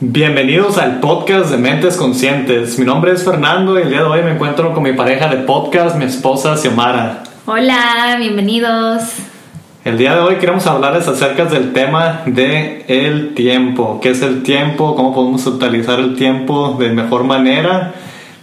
Bienvenidos al podcast de Mentes Conscientes. Mi nombre es Fernando y el día de hoy me encuentro con mi pareja de podcast, mi esposa Xiomara. Hola, bienvenidos. El día de hoy queremos hablarles acerca del tema de el tiempo. ¿Qué es el tiempo? ¿Cómo podemos utilizar el tiempo de mejor manera?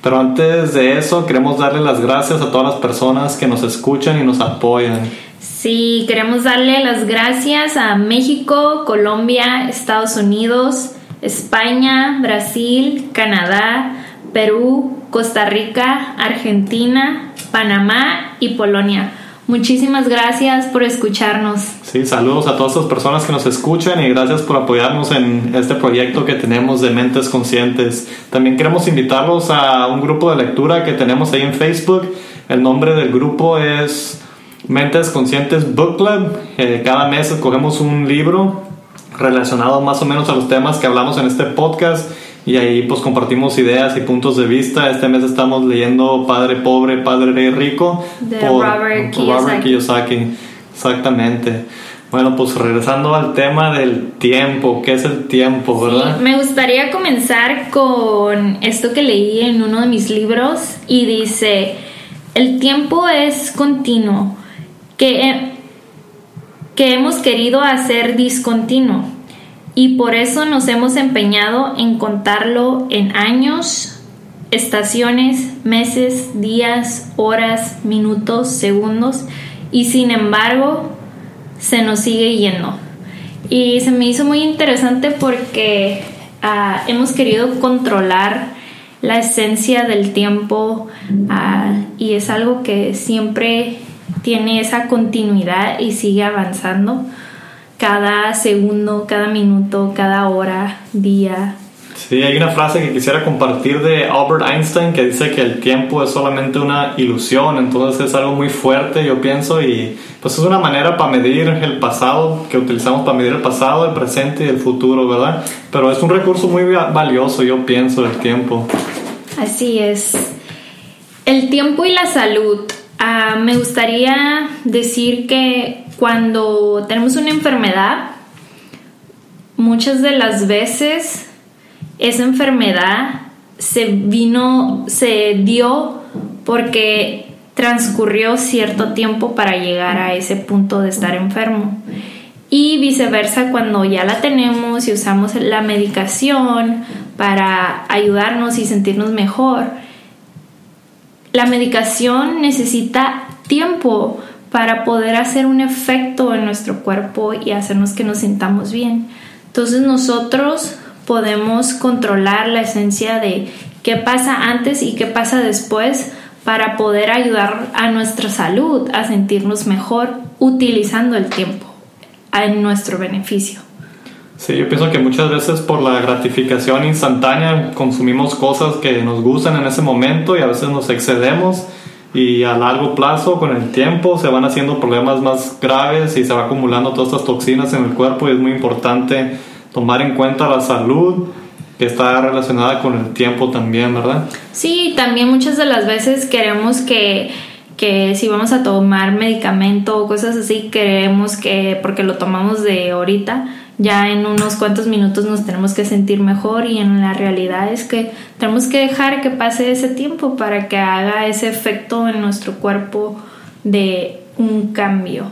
Pero antes de eso, queremos darle las gracias a todas las personas que nos escuchan y nos apoyan. Sí, queremos darle las gracias a México, Colombia, Estados Unidos, España, Brasil, Canadá, Perú, Costa Rica, Argentina, Panamá y Polonia Muchísimas gracias por escucharnos. Sí, saludos a todas estas personas que nos escuchan y gracias por apoyarnos en este proyecto que tenemos de Mentes Conscientes. También queremos invitarlos a un grupo de lectura que tenemos ahí en Facebook. El nombre del grupo es Mentes Conscientes Book Club. Eh, cada mes escogemos un libro relacionado más o menos a los temas que hablamos en este podcast y ahí pues compartimos ideas y puntos de vista. Este mes estamos leyendo Padre Pobre, Padre Rico de Robert, Kiyosaki. Exactamente. Bueno, pues regresando al tema del tiempo, ¿qué es el tiempo, verdad? me gustaría comenzar con esto que leí en uno de mis libros y dice, el tiempo es continuo, que, que hemos querido hacer discontinuo y por eso nos hemos empeñado en contarlo en años, estaciones, meses, días, horas, minutos, segundos y sin embargo se nos sigue yendo. Y se me hizo muy interesante porque ah, hemos querido controlar la esencia del tiempo ah, y es algo que siempre tiene esa continuidad y sigue avanzando cada segundo, cada minuto, cada hora, día. Sí, hay una frase que quisiera compartir de Albert Einstein que dice que el tiempo es solamente una ilusión, entonces es algo muy fuerte, yo pienso, y pues es una manera para medir el pasado, que utilizamos para medir el pasado, el presente y el futuro, ¿verdad? Pero es un recurso muy valioso, yo pienso, el tiempo. Así es. El tiempo y la salud. Ah, me gustaría decir que cuando tenemos una enfermedad, muchas de las veces esa enfermedad se vino, se dio porque transcurrió cierto tiempo para llegar a ese punto de estar enfermo. Y viceversa, cuando ya la tenemos y usamos la medicación para ayudarnos y sentirnos mejor, la medicación necesita tiempo para poder hacer un efecto en nuestro cuerpo y hacernos que nos sintamos bien. Entonces nosotros podemos controlar la esencia de qué pasa antes y qué pasa después para poder ayudar a nuestra salud a sentirnos mejor utilizando el tiempo en nuestro beneficio. Sí, yo pienso que muchas veces por la gratificación instantánea consumimos cosas que nos gustan en ese momento y a veces nos excedemos y a largo plazo, con el tiempo, se van haciendo problemas más graves y se va acumulando todas estas toxinas en el cuerpo y es muy importante tomar en cuenta la salud que está relacionada con el tiempo también, ¿verdad? Sí, también muchas de las veces queremos que que si vamos a tomar medicamento o cosas así, queremos que, porque lo tomamos de ahorita, ya en unos cuantos minutos nos tenemos que sentir mejor y en la realidad es que tenemos que dejar que pase ese tiempo para que haga ese efecto en nuestro cuerpo de un cambio.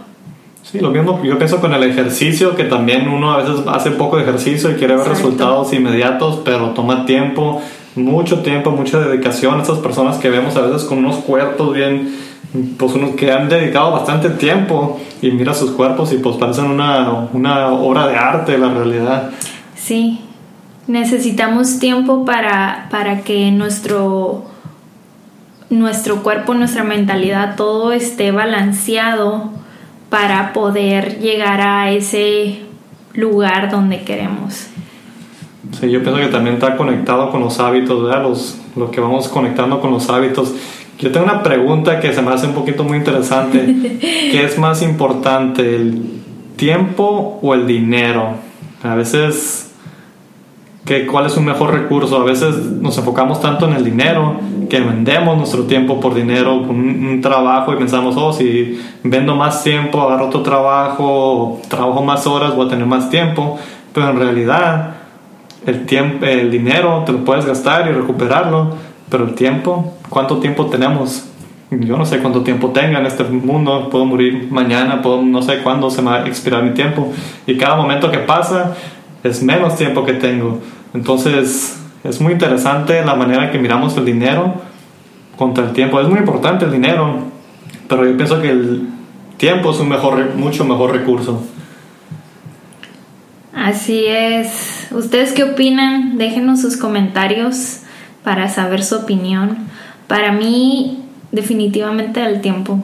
Sí, lo mismo yo pienso con el ejercicio, que también uno a veces hace poco de ejercicio y quiere ver resultados inmediatos, pero toma tiempo, mucho tiempo, mucha dedicación. Esas personas que vemos a veces con unos cuerpos bien pues unos que han dedicado bastante tiempo y mira sus cuerpos y pues parecen una, una obra de arte la realidad. Sí, necesitamos tiempo para, para que nuestro, nuestro cuerpo, nuestra mentalidad, todo esté balanceado para poder llegar a ese lugar donde queremos. Sí, yo pienso que también está conectado con los hábitos, ¿verdad? Los, lo que vamos conectando con los hábitos. Yo tengo una pregunta que se me hace un poquito muy interesante. ¿Qué es más importante, el tiempo o el dinero? A veces que cuál es un mejor recurso. A veces nos enfocamos tanto en el dinero que vendemos nuestro tiempo por dinero, por un, trabajo y pensamos, oh, si vendo más tiempo, agarro otro trabajo, trabajo más horas, voy a tener más tiempo. Pero en realidad el, tiempo, el dinero te lo puedes gastar y recuperarlo, pero el tiempo, ¿cuánto tiempo tenemos? Yo no sé cuánto tiempo tenga en este mundo, puedo morir mañana, puedo, no sé cuándo se me va a expirar mi tiempo. Y cada momento que pasa es menos tiempo que tengo. Entonces es muy interesante la manera que miramos el dinero contra el tiempo. Es muy importante el dinero, pero yo pienso que el tiempo es un mejor, mucho mejor recurso. Así es. ¿Ustedes qué opinan? Déjenos sus comentarios para saber su opinión. Para mí, definitivamente el tiempo.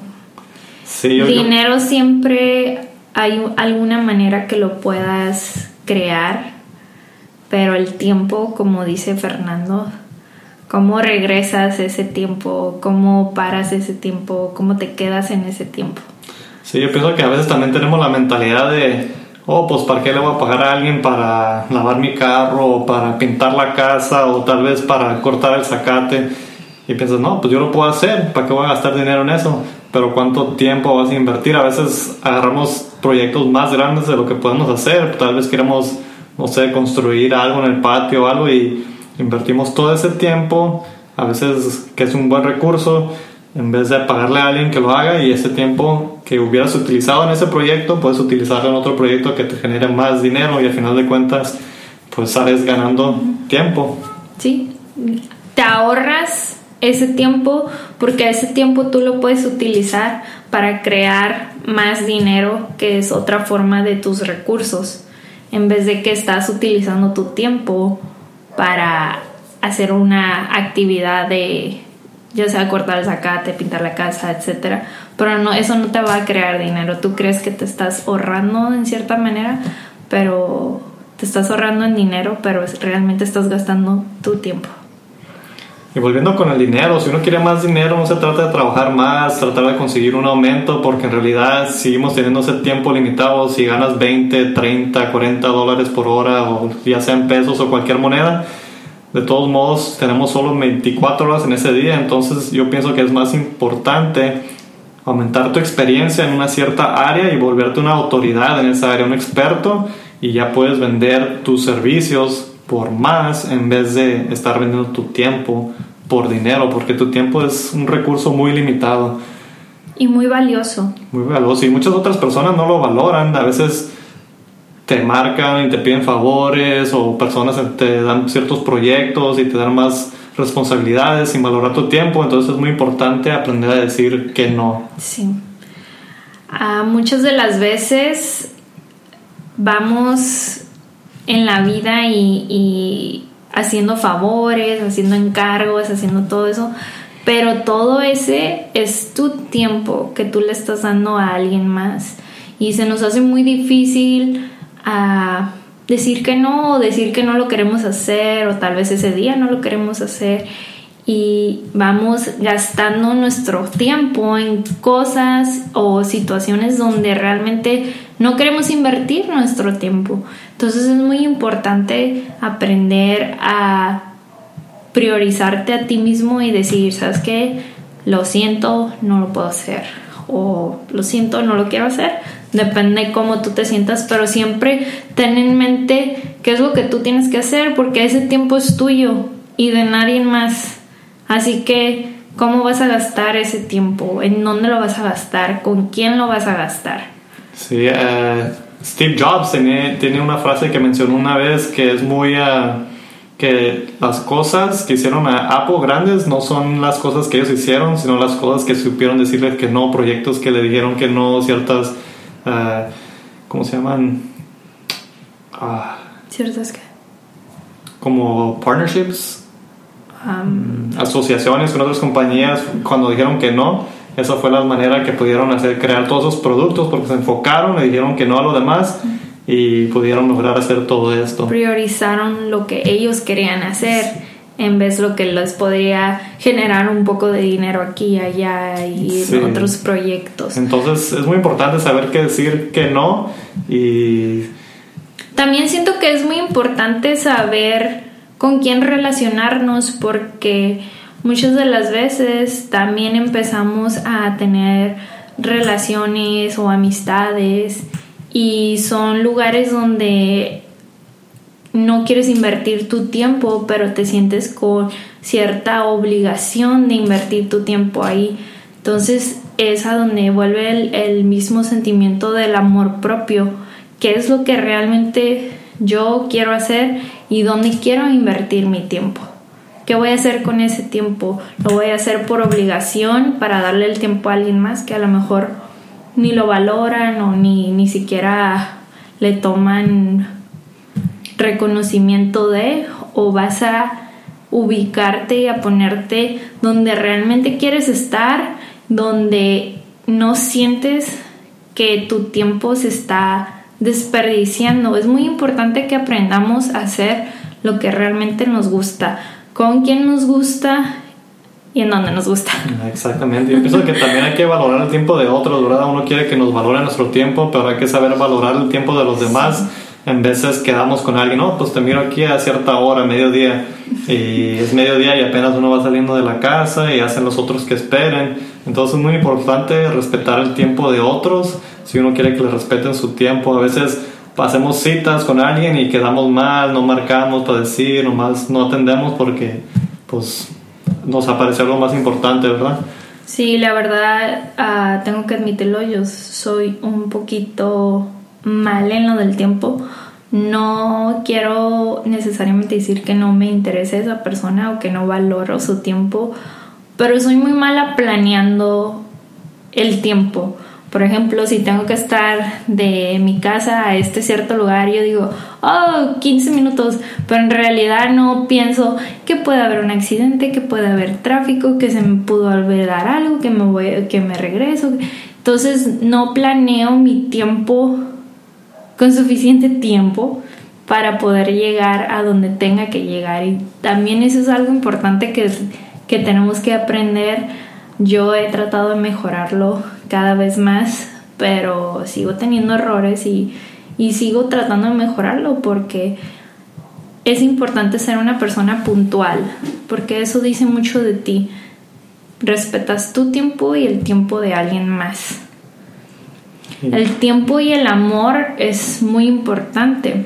Sí, Dinero siempre hay alguna manera que lo puedas crear, pero el tiempo, como dice Fernando, cómo regresas ese tiempo, cómo paras ese tiempo, cómo te quedas en ese tiempo. Sí, yo pienso que a veces también tenemos la mentalidad de, oh, pues ¿para qué le voy a pagar a alguien para lavar mi carro o para pintar la casa o tal vez para cortar el zacate? Y piensas, no, pues yo lo puedo hacer, ¿para qué voy a gastar dinero en eso? Pero ¿cuánto tiempo vas a invertir? A veces agarramos proyectos más grandes de lo que podemos hacer, tal vez queremos, no sé, construir algo en el patio o algo y invertimos todo ese tiempo, a veces que es un buen recurso, en vez de pagarle a alguien que lo haga y ese tiempo que hubieras utilizado en ese proyecto, puedes utilizarlo en otro proyecto que te genere más dinero y al final de cuentas, pues sales ganando tiempo. Sí, te ahorras ese tiempo porque ese tiempo tú lo puedes utilizar para crear más dinero que es otra forma de tus recursos en vez de que estás utilizando tu tiempo para hacer una actividad de ya sea cortar el zacate, pintar la casa, etcétera, pero no eso no te va a crear dinero. Tú crees que te estás ahorrando en cierta manera, pero te estás ahorrando en dinero, pero realmente estás gastando tu tiempo. Y volviendo con el dinero, si uno quiere más dinero, no se trata de trabajar más, tratar de conseguir un aumento, porque en realidad seguimos teniendo ese tiempo limitado. Si ganas 20, 30, 40 dólares por hora, o ya sea en pesos o cualquier moneda, de todos modos tenemos solo 24 horas en ese día. Entonces yo pienso que es más importante aumentar tu experiencia en una cierta área y volverte una autoridad en esa área, un experto, y ya puedes vender tus servicios por más en vez de estar vendiendo tu tiempo por dinero, porque tu tiempo es un recurso muy limitado. Y muy valioso. Muy valioso. Y muchas otras personas no lo valoran. A veces te marcan y te piden favores o personas te dan ciertos proyectos y te dan más responsabilidades sin valorar tu tiempo. Entonces es muy importante aprender a decir que no. Sí. Ah, muchas de las veces vamos en la vida y, haciendo favores, haciendo encargos, haciendo todo eso, pero todo ese es tu tiempo que tú le estás dando a alguien más y se nos hace muy difícil a decir que no o decir que no lo queremos hacer o tal vez ese día no lo queremos hacer y vamos gastando nuestro tiempo en cosas o situaciones donde realmente no queremos invertir nuestro tiempo. Entonces es muy importante aprender a priorizarte a ti mismo y decir, ¿sabes qué? Lo siento, no lo puedo hacer. O lo siento, no lo quiero hacer. Depende de cómo tú te sientas, pero siempre ten en mente qué es lo que tú tienes que hacer porque ese tiempo es tuyo y de nadie más. Así que, ¿cómo vas a gastar ese tiempo? ¿En dónde lo vas a gastar? ¿Con quién lo vas a gastar? Sí, eh, Steve Jobs tiene, una frase que mencionó una vez que es muy... Eh, que las cosas que hicieron a Apple grandes no son las cosas que ellos hicieron, sino las cosas que supieron decirles que no, proyectos que le dijeron que no, ciertas, uh, ¿cómo se llaman? Ah. ¿Ciertas qué? Como partnerships, asociaciones con otras compañías cuando dijeron que no. Esa fue la manera que pudieron hacer crear todos esos productos porque se enfocaron, le dijeron que no a lo demás y pudieron lograr hacer todo esto. Priorizaron lo que ellos querían hacer en vez de lo que les podría generar un poco de dinero aquí y allá y otros proyectos. Entonces es muy importante saber qué decir que no y También siento que es muy importante saber con quién relacionarnos porque muchas de las veces también empezamos a tener relaciones o amistades y son lugares donde no quieres invertir tu tiempo, pero te sientes con cierta obligación de invertir tu tiempo ahí. Entonces es a donde vuelve el, mismo sentimiento del amor propio, qué es lo que realmente yo quiero hacer y dónde quiero invertir mi tiempo. ¿Qué voy a hacer con ese tiempo? ¿Lo voy a hacer por obligación para darle el tiempo a alguien más que a lo mejor ni lo valoran o ni, ni siquiera le toman reconocimiento de o vas a ubicarte y a ponerte donde realmente quieres estar, donde no sientes que tu tiempo se está desperdiciando. Es muy importante que aprendamos a hacer lo que realmente nos gusta, con quien nos gusta y en dónde nos gusta. Exactamente. Yo pienso que también hay que valorar el tiempo de otros, ¿verdad? Uno quiere que nos valore nuestro tiempo, pero hay que saber valorar el tiempo de los demás en veces quedamos con alguien, no, pues te miro aquí a cierta hora, mediodía, y es mediodía y apenas uno va saliendo de la casa y hacen los otros que esperen. Entonces es muy importante respetar el tiempo de otros, si uno quiere que le respeten su tiempo. A veces hacemos citas con alguien y quedamos mal, no marcamos para decir, nomás no atendemos porque pues nos apareció lo más importante, ¿verdad? Sí, la verdad, uh, tengo que admitirlo, yo soy un poquito mal en lo del tiempo. No quiero necesariamente decir que no me interese esa persona o que no valoro su tiempo, pero soy muy mala planeando el tiempo. Por ejemplo, si tengo que estar de mi casa a este cierto lugar, yo digo, oh, 15 minutos, pero en realidad no pienso que puede haber un accidente, que puede haber tráfico, que se me pudo olvidar algo, que me voy, que me regreso. Entonces no planeo mi tiempo con suficiente tiempo para poder llegar a donde tenga que llegar. Y también eso es algo importante que, que tenemos que aprender. Yo he tratado de mejorarlo cada vez más, pero sigo teniendo errores y, y sigo tratando de mejorarlo porque es importante ser una persona puntual, porque eso dice mucho de ti. Respetas tu tiempo y el tiempo de alguien más. El tiempo y el amor es muy importante.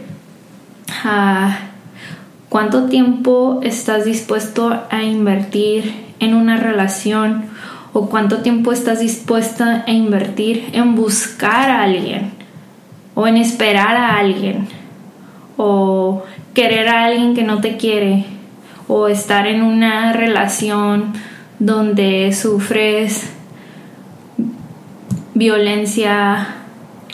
Ah, ¿Cuánto tiempo estás dispuesto a invertir en una relación? ¿O cuánto tiempo estás dispuesta a invertir en buscar a alguien? ¿O en esperar a alguien? ¿O querer a alguien que no te quiere? ¿O estar en una relación donde sufres violencia.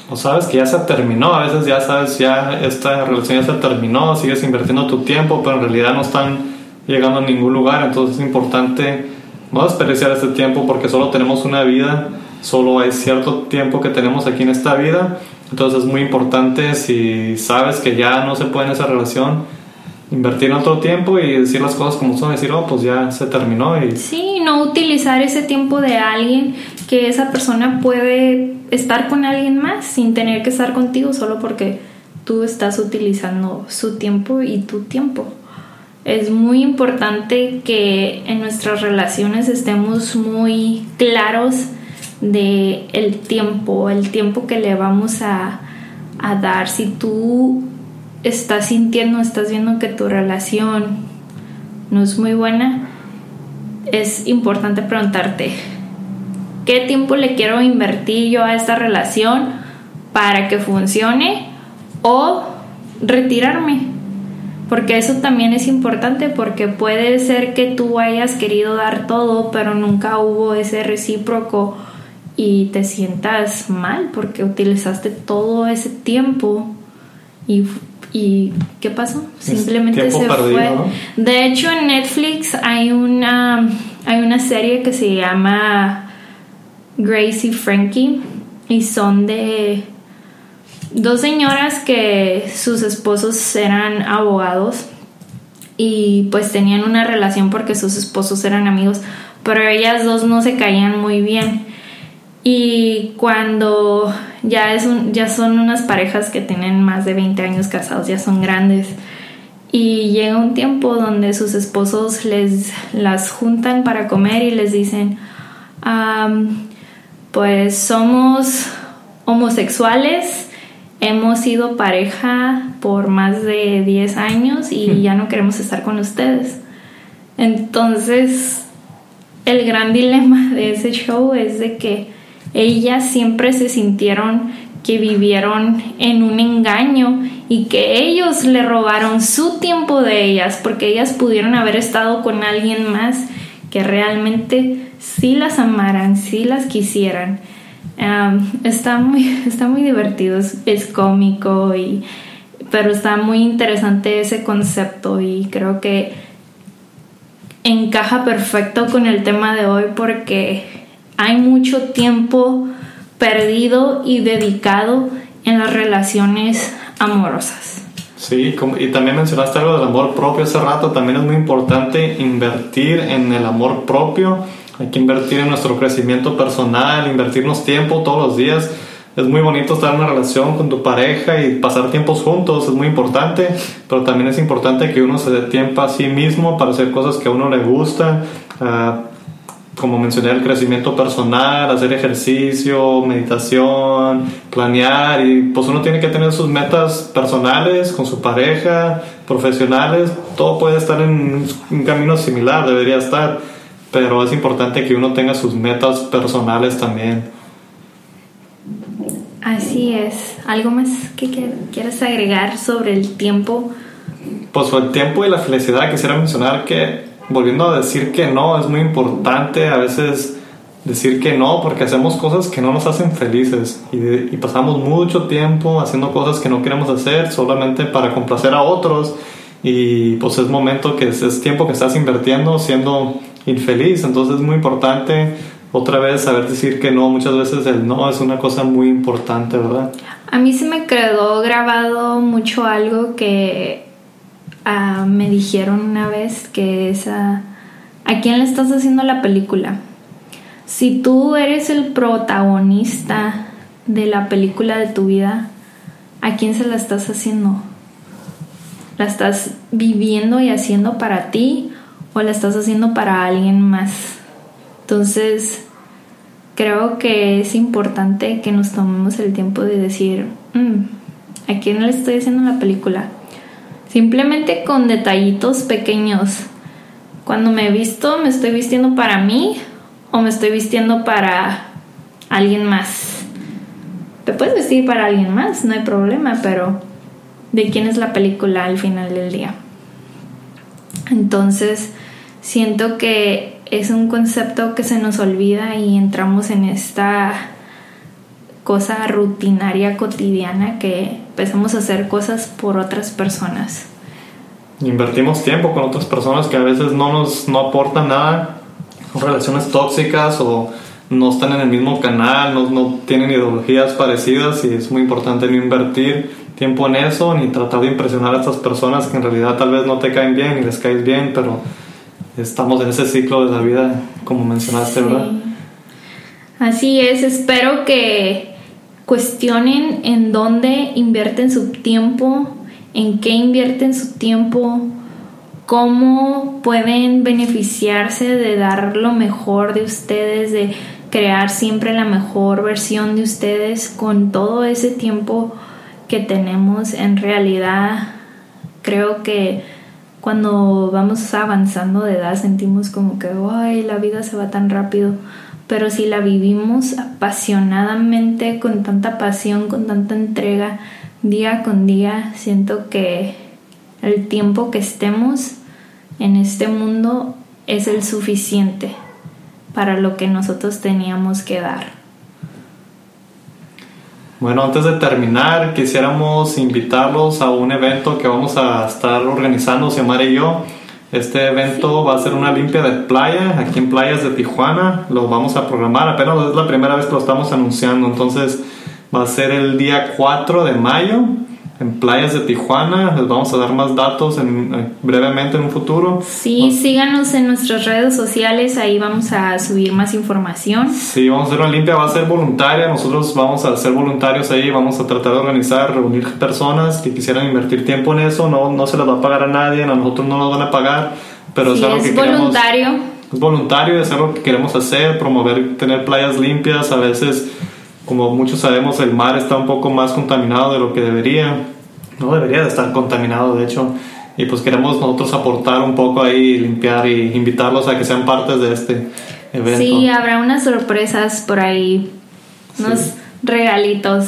O sabes que ya se terminó, a veces ya sabes, ya esta relación ya se terminó, sigues invirtiendo tu tiempo, pero en realidad no están llegando a ningún lugar, entonces es importante no desperdiciar este tiempo porque solo tenemos una vida, solo hay cierto tiempo que tenemos aquí en esta vida, entonces es muy importante si sabes que ya no se puede en esa relación, invertir otro tiempo y decir las cosas como son, decir, oh, pues ya se terminó. Y... Sí, no utilizar ese tiempo de alguien que esa persona puede estar con alguien más sin tener que estar contigo solo porque tú estás utilizando su tiempo y tu tiempo. Es muy importante que en nuestras relaciones estemos muy claros de el tiempo, el tiempo que le vamos a, a dar. Si tú estás sintiendo, estás viendo que tu relación no es muy buena, es importante preguntarte, ¿qué tiempo le quiero invertir yo a esta relación para que funcione? O retirarme. Porque eso también es importante porque puede ser que tú hayas querido dar todo, pero nunca hubo ese recíproco y te sientas mal porque utilizaste todo ese tiempo y ¿Y qué pasó? Simplemente se fue. De hecho, en Netflix hay una, hay una serie que se llama Gracie Frankie y son de dos señoras que sus esposos eran abogados y pues tenían una relación porque sus esposos eran amigos, pero ellas dos no se caían muy bien. Y cuando ya, es ya son unas parejas que tienen más de 20 años casados, ya son grandes. Y llega un tiempo donde sus esposos les las juntan para comer y les dicen, pues somos homosexuales, hemos sido pareja por más de 10 años y ya no queremos estar con ustedes. Entonces, el gran dilema de ese show es de que ellas siempre se sintieron que vivieron en un engaño y que ellos le robaron su tiempo de ellas porque ellas pudieron haber estado con alguien más que realmente sí las amaran, sí las quisieran. está, muy, está muy divertido, es, cómico, y, pero está muy interesante ese concepto y creo que encaja perfecto con el tema de hoy porque hay mucho tiempo perdido y dedicado en las relaciones amorosas. Sí, y también mencionaste algo del amor propio hace rato, también es muy importante invertir en el amor propio, hay que invertir en nuestro crecimiento personal, invertirnos tiempo todos los días. Es muy bonito estar en una relación con tu pareja y pasar tiempos juntos, es muy importante, pero también es importante que uno se dé tiempo a sí mismo para hacer cosas que a uno le gustan, uh, como mencioné, el crecimiento personal, hacer ejercicio, meditación, planear y pues uno tiene que tener sus metas personales con su pareja, profesionales, todo puede estar en un camino similar, debería estar, pero es importante que uno tenga sus metas personales también. Así es. ¿Algo más que quieras agregar sobre el tiempo? Pues el tiempo y la felicidad quisiera mencionar que volviendo a decir que no, es muy importante a veces decir que no porque hacemos cosas que no nos hacen felices y, pasamos mucho tiempo haciendo cosas que no queremos hacer solamente para complacer a otros y pues es momento que es, tiempo que estás invirtiendo siendo infeliz, entonces es muy importante otra vez saber decir que no, muchas veces el no es una cosa muy importante, ¿verdad? A mí se me quedó grabado mucho algo que me dijeron una vez que es a, a quién le estás haciendo la película. Si tú eres el protagonista de la película de tu vida, ¿a quién se la estás haciendo? ¿La estás viviendo y haciendo para ti o la estás haciendo para alguien más? Entonces, creo que es importante que nos tomemos el tiempo de decir, mm, ¿a quién le estoy haciendo la película? Simplemente con detallitos pequeños. Cuando me visto, ¿me estoy vistiendo para mí o me estoy vistiendo para alguien más? Te puedes vestir para alguien más, no hay problema, pero ¿de quién es la película al final del día? Entonces, siento que es un concepto que se nos olvida y entramos en esta cosa rutinaria cotidiana que empezamos a hacer cosas por otras personas. Invertimos tiempo con otras personas que a veces no nos no aportan nada, son relaciones tóxicas o no están en el mismo canal, no, no tienen ideologías parecidas y es muy importante no invertir tiempo en eso ni tratar de impresionar a estas personas que en realidad tal vez no te caen bien ni les caes bien, pero estamos en ese ciclo de la vida como mencionaste, ¿verdad? Así es, espero que cuestionen en dónde invierten su tiempo, en qué invierten su tiempo, cómo pueden beneficiarse de dar lo mejor de ustedes, de crear siempre la mejor versión de ustedes con todo ese tiempo que tenemos. En realidad, creo que cuando vamos avanzando de edad sentimos como que, ay, la vida se va tan rápido pero si la vivimos apasionadamente, con tanta pasión, con tanta entrega, día con día, siento que el tiempo que estemos en este mundo es el suficiente para lo que nosotros teníamos que dar. Bueno, antes de terminar, quisiéramos invitarlos a un evento que vamos a estar organizando, Xiomara y yo este evento va a ser una limpia de playa, aquí en playas de Tijuana. Lo vamos a programar, apenas es la primera vez que lo estamos anunciando. Entonces va a ser el día 4 de mayo en playas de Tijuana. Les vamos a dar más datos en, eh, brevemente en un futuro. Sí, síganos en nuestras redes sociales, ahí vamos a subir más información. Sí, vamos a hacer una limpia, va a ser voluntaria. Nosotros vamos a ser voluntarios ahí, vamos a tratar de organizar, reunir personas que quisieran invertir tiempo en eso. No, no se les va a pagar a nadie, a nosotros no nos van a pagar, pero Sí, es algo es que queremos- voluntario. es voluntario, es algo que queremos hacer, promover, tener playas limpias. A veces, como muchos sabemos, el mar está un poco más contaminado de lo que debería. No debería de estar contaminado, de hecho. Y pues queremos nosotros aportar un poco ahí, limpiar y invitarlos a que sean partes de este evento. Sí, habrá unas sorpresas por ahí, unos Sí. regalitos.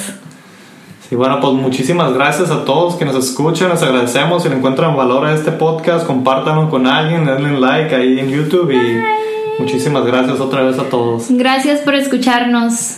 Y bueno, pues muchísimas gracias a todos que nos escuchan, les agradecemos. Si le encuentran valor a este podcast, compártanlo con alguien, denle like ahí en YouTube y muchísimas gracias otra vez a todos. Gracias por escucharnos.